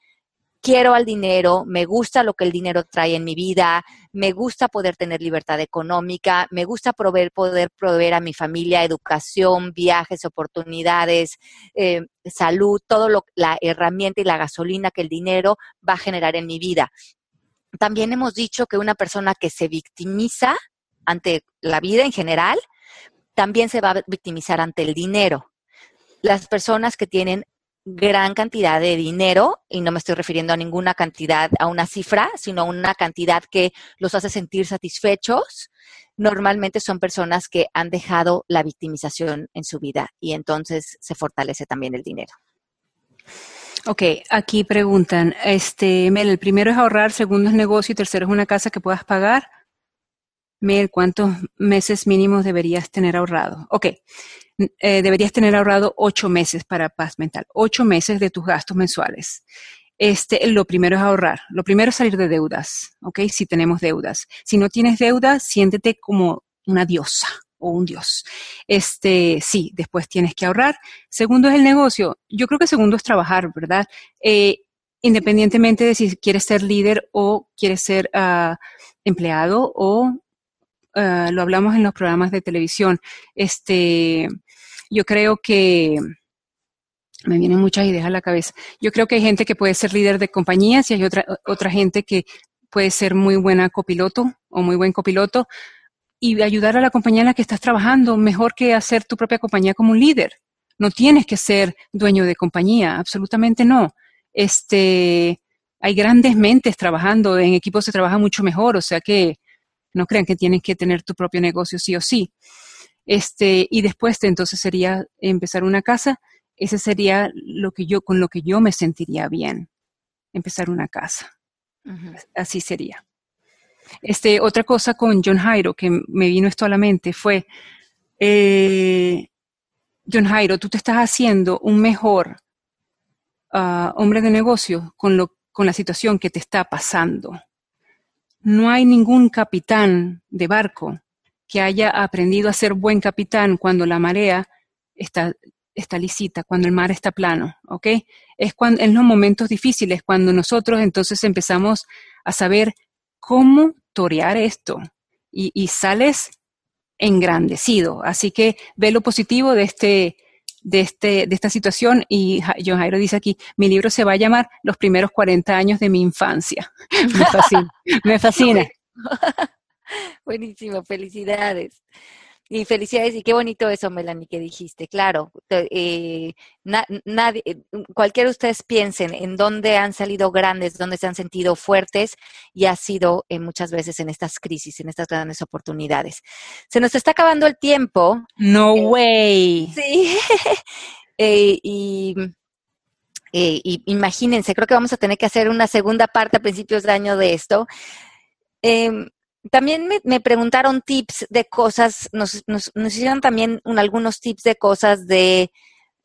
quiero al dinero, me gusta lo que el dinero trae en mi vida, me gusta poder tener libertad económica, me gusta poder proveer a mi familia educación, viajes, oportunidades, eh, salud, todo lo, la herramienta y la gasolina que el dinero va a generar en mi vida. También hemos dicho que una persona que se victimiza ante la vida en general, también se va a victimizar ante el dinero. Las personas que tienen gran cantidad de dinero, y no me estoy refiriendo a ninguna cantidad, a una cifra, sino a una cantidad que los hace sentir satisfechos, normalmente son personas que han dejado la victimización en su vida y entonces se fortalece también el dinero. Ok, aquí preguntan, este, Mel, el primero es ahorrar, segundo es negocio y tercero es una casa que puedas pagar. Mel, ¿cuántos meses mínimos deberías tener ahorrado? Ok, eh, deberías tener ahorrado ocho meses para paz mental, ocho meses de tus gastos mensuales. Este, lo primero es ahorrar. Lo primero es salir de deudas, ¿ok? Si tenemos deudas. Si no tienes deudas, siéntete como una diosa o un dios. Este, sí, después tienes que ahorrar. Segundo es el negocio. Yo creo que segundo es trabajar, ¿verdad? Eh, independientemente de si quieres ser líder o quieres ser uh, empleado o uh, lo hablamos en los programas de televisión. Este, yo creo que me vienen muchas ideas a la cabeza. Yo creo que hay gente que puede ser líder de compañías y hay otra, otra gente que puede ser muy buena copiloto o muy buen copiloto y ayudar a la compañía en la que estás trabajando mejor que hacer tu propia compañía como un líder. No tienes que ser dueño de compañía, absolutamente no. Este, hay grandes mentes trabajando, en equipos se trabaja mucho mejor, o sea que no crean que tienes que tener tu propio negocio sí o sí. Este, y después de, entonces sería empezar una casa, ese sería lo que yo, con lo que yo me sentiría bien, empezar una casa. Así sería. Este, otra cosa con John Jairo que me vino esto a la mente fue, eh, John Jairo, tú te estás haciendo un mejor ah, hombre de negocio con, lo, con la situación que te está pasando. No hay ningún capitán de barco que haya aprendido a ser buen capitán cuando la marea está, está lisita, cuando el mar está plano, ¿ok? Es cuando, en los momentos difíciles, cuando nosotros entonces empezamos a saber cómo torear esto y, y sales engrandecido. Así que ve lo positivo de este, de, este, de esta situación y John Jairo dice aquí, mi libro se va a llamar Los primeros 40 años de mi infancia. *laughs* Me fascina. me fascina. *laughs* Buenísimo, felicidades. Y felicidades, y qué bonito eso, Melanie, que dijiste. Claro, eh, nadie, eh, cualquiera de ustedes piensen en dónde han salido grandes, dónde se han sentido fuertes, y ha sido eh, muchas veces en estas crisis, en estas grandes oportunidades. Se nos está acabando el tiempo. No way. Sí. *laughs* y, y imagínense, creo que vamos a tener que hacer una segunda parte a principios de año de esto. Em, también me, preguntaron tips de cosas, nos, nos, hicieron también algunos tips de cosas de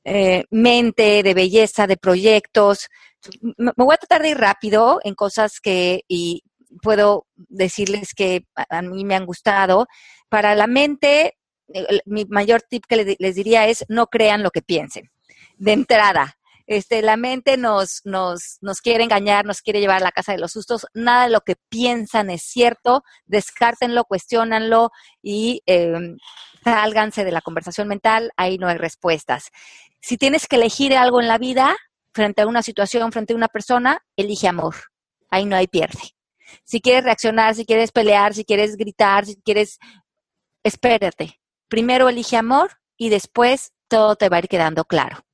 eh, mente, de belleza, de proyectos. Me, voy a tratar de ir rápido en cosas que y puedo decirles que a, mí me han gustado. Para la mente, mi mayor tip que les diría es no crean lo que piensen. De entrada, este, la mente nos, nos, nos quiere engañar, nos quiere llevar a la casa de los sustos. Nada de lo que piensan es cierto. Descártenlo, cuestionanlo y eh, sálganse de la conversación mental. Ahí no hay respuestas. Si tienes que elegir algo en la vida, frente a una situación, frente a una persona, elige amor. Ahí no hay pierde. Si quieres reaccionar, si quieres pelear, si quieres gritar, si quieres, espérate. Primero elige amor y después todo te va a ir quedando claro.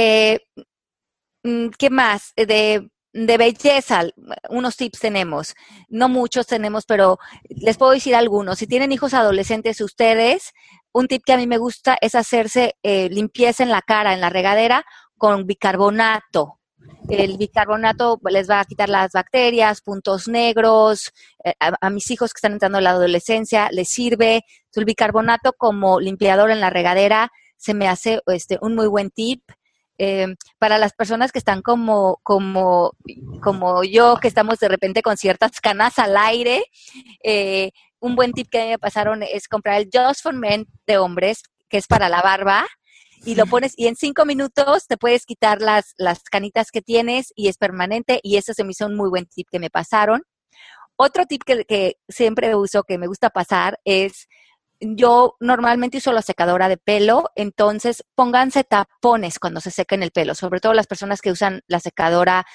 Eh, mm, ¿Qué más? De, belleza, unos tips tenemos. No muchos tenemos, pero les puedo decir algunos. Si tienen hijos adolescentes ustedes, un tip que a mí me gusta es hacerse eh, limpieza en la cara, en la regadera, con bicarbonato. El bicarbonato les va a quitar las bacterias, puntos negros. Eh, a, mis hijos que están entrando en la adolescencia les sirve. El bicarbonato como limpiador en la regadera se me hace este, un muy buen tip. Eh, para las personas que están como, como, como yo, que estamos de repente con ciertas canas al aire, eh, un buen tip que me pasaron es comprar el Just for Men de hombres, que es para la barba, y lo pones y en cinco minutos te puedes quitar las, las canitas que tienes y es permanente y eso se me hizo un muy buen tip que me pasaron. Otro tip que, que siempre uso, que me gusta pasar, es yo normalmente uso la secadora de pelo, entonces pónganse tapones cuando se sequen el pelo, sobre todo las personas que usan la secadora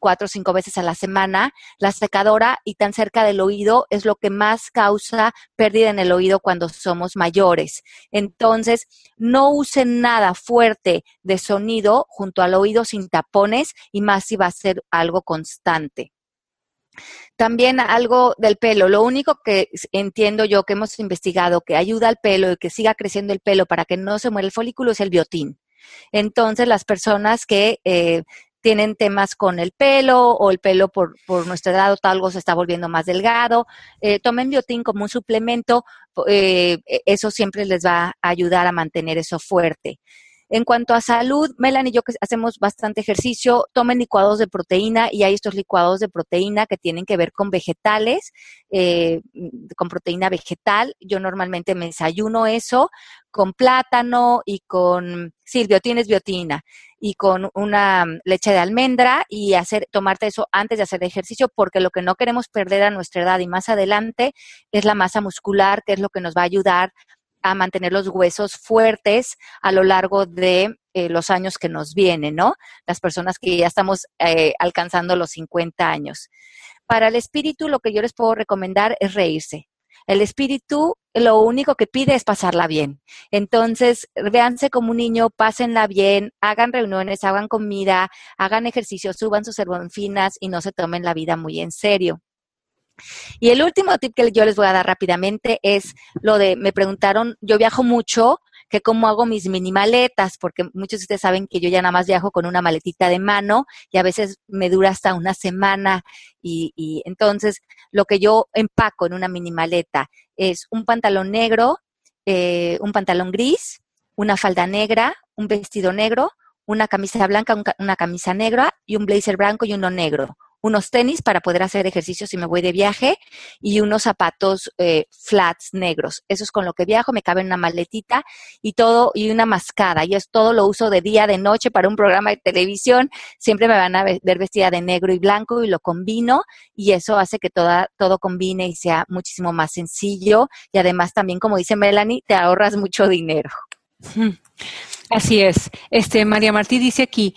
cuatro o cinco veces a la semana. La secadora y tan cerca del oído es lo que más causa pérdida en el oído cuando somos mayores. Entonces, no usen nada fuerte de sonido junto al oído sin tapones y más si va a ser algo constante. También algo del pelo. Lo único que entiendo yo que hemos investigado que ayuda al pelo y que siga creciendo el pelo para que no se muera el folículo es el biotín. Entonces, las personas que eh, tienen temas con el pelo o el pelo por, por nuestra edad o tal se está volviendo más delgado, eh, tomen biotín como un suplemento, eh, eso siempre les va a ayudar a mantener eso fuerte. En cuanto a salud, Melanie y yo que hacemos bastante ejercicio, tomen licuados de proteína y hay estos licuados de proteína que tienen que ver con vegetales, eh, con proteína vegetal. Yo normalmente me desayuno eso con plátano y con, sí, biotina es biotina, y con una leche de almendra y hacer, tomarte eso antes de hacer ejercicio, porque lo que no queremos perder a nuestra edad y más adelante es la masa muscular, que es lo que nos va a ayudar a mantener los huesos fuertes a lo largo de eh, los años que nos vienen, ¿no? Las personas que ya estamos eh, alcanzando los 50 años. Para el espíritu, lo que yo les puedo recomendar es reírse. El espíritu lo único que pide es pasarla bien. Entonces, véanse como un niño, pásenla bien, hagan reuniones, hagan comida, hagan ejercicio, suban sus finas y no se tomen la vida muy en serio. Y el último tip que yo les voy a dar rápidamente es lo de, me preguntaron, yo viajo mucho, que cómo hago mis mini maletas, porque muchos de ustedes saben que yo ya nada más viajo con una maletita de mano y a veces me dura hasta una semana. Y, y entonces lo que yo empaco en una mini maleta es un pantalón negro, eh, un pantalón gris, una falda negra, un vestido negro, una camisa blanca, una camisa negra y un blazer blanco y uno negro unos tenis para poder hacer ejercicio si me voy de viaje y unos zapatos eh, flats negros. Eso es con lo que viajo, me cabe una maletita y todo, y una mascada. Y es todo lo uso de día, de noche para un programa de televisión. Siempre me van a ver vestida de negro y blanco y lo combino y eso hace que toda, todo combine y sea muchísimo más sencillo. Y además también, como dice Melanie, te ahorras mucho dinero. Así es. Este, María Martí dice aquí,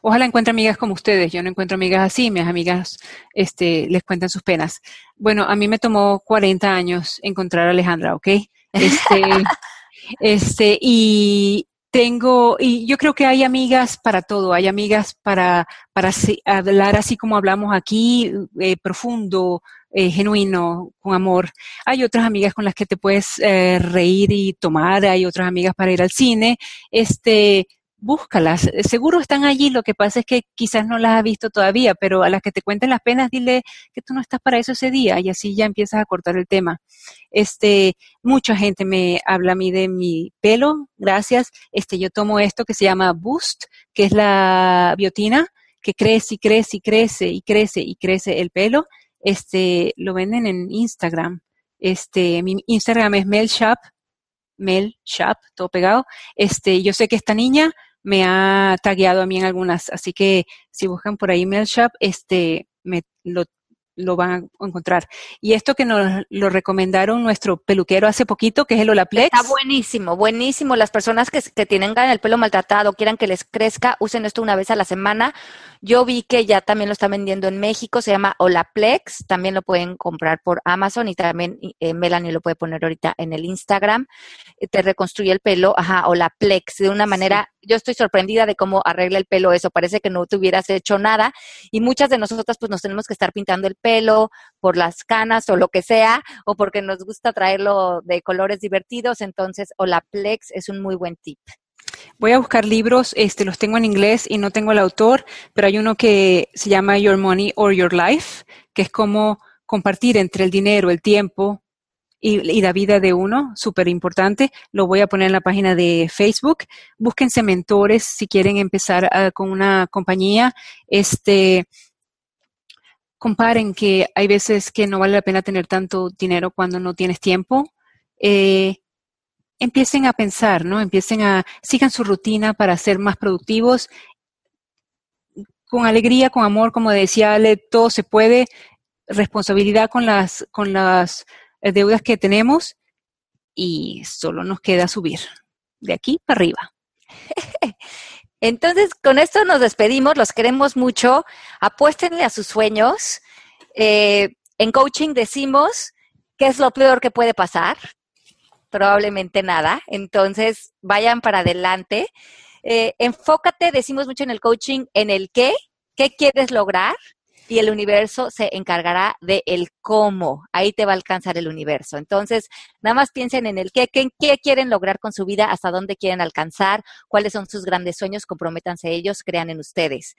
ojalá encuentre amigas como ustedes. Yo no encuentro amigas así, mis amigas este, les cuentan sus penas. Bueno, a mí me tomó 40 años encontrar a Alejandra, ¿ok? Este, *laughs* este, y tengo, y yo creo que hay amigas para todo, hay amigas para, para hablar así como hablamos aquí, eh, profundo, eh, genuino, con amor. Hay otras amigas con las que te puedes eh, reír y tomar, hay otras amigas para ir al cine. Este, búscalas. Seguro están allí, lo que pasa es que quizás no las has visto todavía, pero a las que te cuenten las penas, dile que tú no estás para eso ese día y así ya empiezas a cortar el tema. Este, mucha gente me habla a mí de mi pelo, gracias. Este, yo tomo esto que se llama Boost, que es la biotina, que crece y crece y crece y crece y crece el pelo. Este, lo venden en Instagram. Este, mi Instagram es Melshop, Mel Shop, todo pegado. Este, yo sé que esta niña me ha tagueado a mí en algunas, así que si buscan por ahí Mail Shop, este, me lo lo van a encontrar. Y esto que nos lo recomendaron nuestro peluquero hace poquito, que es el Olaplex. Está buenísimo, buenísimo. Las personas que, que tienen el pelo maltratado, quieran que les crezca, usen esto una vez a la semana. Yo vi que ya también lo están vendiendo en México, se llama Olaplex, también lo pueden comprar por Amazon y también eh, Melanie lo puede poner ahorita en el Instagram. Eh, te reconstruye el pelo, ajá, Olaplex, de una manera, yo estoy sorprendida de cómo arregla el pelo eso, parece que no te hubieras hecho nada y muchas de nosotras pues nos tenemos que estar pintando el pelo, por las canas o lo que sea, o porque nos gusta traerlo de colores divertidos, entonces Olaplex es un muy buen tip. Voy a buscar libros, este, los tengo en inglés y no tengo el autor, pero hay uno que se llama Your Money or Your Life, que es como compartir entre el dinero, el tiempo y, la vida de uno, súper importante. Lo voy a poner en la página de Facebook. Búsquense mentores si quieren empezar ah, con una compañía. Este, comparen que hay veces que no vale la pena tener tanto dinero cuando no tienes tiempo. Eh, empiecen a pensar, ¿no? Empiecen a, sigan su rutina para ser más productivos. Con alegría, con amor, como decía Ale, todo se puede. Responsabilidad con las, con las deudas que tenemos y solo nos queda subir de aquí para arriba. *laughs* Entonces, con esto nos despedimos, los queremos mucho, apuéstenle a sus sueños. Eh, en coaching decimos, ¿qué es lo peor que puede pasar? Probablemente nada. Entonces, vayan para adelante. Eh, enfócate, decimos mucho en el coaching, en el qué, qué quieres lograr y el universo se encargará de el cómo. Ahí te va a alcanzar el universo. Entonces, nada más piensen en el qué, qué, qué quieren lograr con su vida, hasta dónde quieren alcanzar, cuáles son sus grandes sueños, comprométanse ellos, crean en ustedes.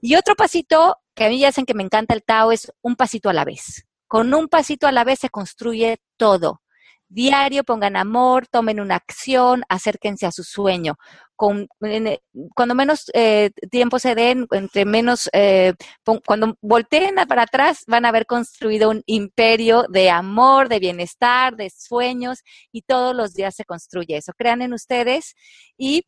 Y otro pasito que a mí ya hacen que me encanta el Tao es un pasito a la vez. Con un pasito a la vez se construye todo diario, pongan amor, tomen una acción, acérquense a su sueño. Con, eh, cuando menos eh, tiempo se den, entre menos, eh, cuando volteen para atrás, van a haber construido un imperio de amor, de bienestar, de sueños, y todos los días se construye eso. Crean en ustedes y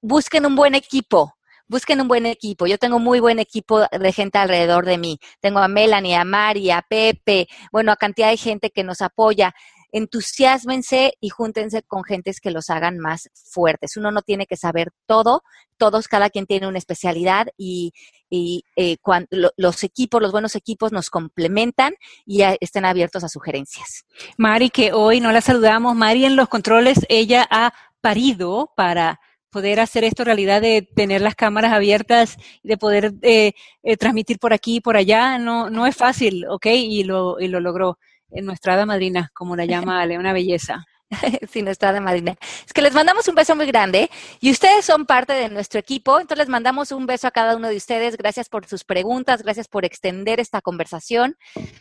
busquen un buen equipo, busquen un buen equipo. Yo tengo muy buen equipo de gente alrededor de mí. Tengo a Melanie, a Mari, a Pepe, bueno, a cantidad de gente que nos apoya entusiasmense y júntense con gentes que los hagan más fuertes. Uno no tiene que saber todo, todos, cada quien tiene una especialidad y, eh, cuando, los equipos, los buenos equipos nos complementan y estén abiertos a sugerencias. Mari, que hoy no la saludamos, Mari en los controles, ella ha parido para poder hacer esto realidad de tener las cámaras abiertas y de poder eh, eh, transmitir por aquí y por allá, no, no es fácil, ¿ok? Y lo, y lo logró nuestra hada madrina, como la llama Ale, una belleza. *laughs* sí, nuestra hada madrina. Es que les mandamos un beso muy grande y ustedes son parte de nuestro equipo, entonces les mandamos un beso a cada uno de ustedes. Gracias por sus preguntas, gracias por extender esta conversación.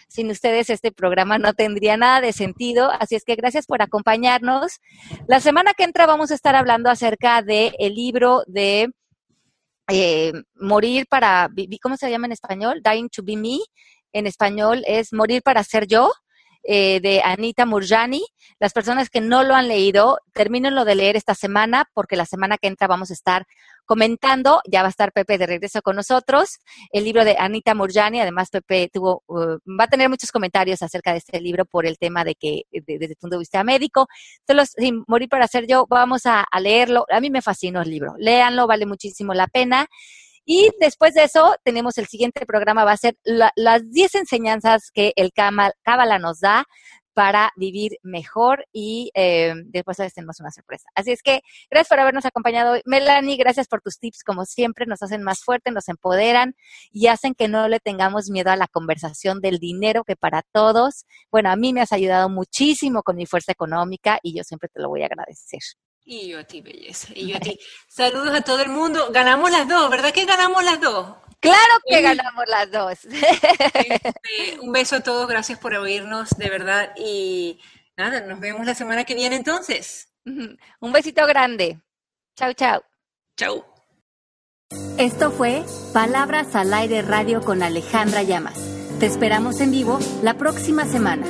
Sin ustedes este programa no tendría nada de sentido, así es que gracias por acompañarnos. La semana que entra vamos a estar hablando acerca del el libro de eh, morir para ¿cómo se llama en español? Dying to be me. En español es morir para ser yo. Eh, de Anita Murjani. Las personas que no lo han leído, termínenlo de leer esta semana porque la semana que entra vamos a estar comentando, ya va a estar Pepe de regreso con nosotros, el libro de Anita Murjani, además Pepe tuvo, uh, va a tener muchos comentarios acerca de este libro por el tema de que desde el punto de vista médico, solo sin morir para hacer yo, vamos a, leerlo, a mí me fascinó el libro, léanlo, vale muchísimo la pena. Y después de eso, tenemos el siguiente programa, va a ser las 10 enseñanzas que el Cábala nos da para vivir mejor y eh, después tenemos una sorpresa. Así es que gracias por habernos acompañado hoy. Melanie, gracias por tus tips, como siempre, nos hacen más fuertes, nos empoderan y hacen que no le tengamos miedo a la conversación del dinero, que para todos, bueno, a mí me has ayudado muchísimo con mi fuerza económica y yo siempre te lo voy a agradecer. Y yo a ti, belleza. Y yo a ti. Saludos a todo el mundo. Ganamos las dos, ¿verdad que ganamos las dos? Claro que ganamos las dos. Este, *laughs* un beso a todos, gracias por oírnos, de verdad. Y nada, nos vemos la semana que viene entonces. Un besito grande. Chau, chau. Chau. Esto fue Palabras al Aire Radio con Alejandra Llamas. Te esperamos en vivo la próxima semana.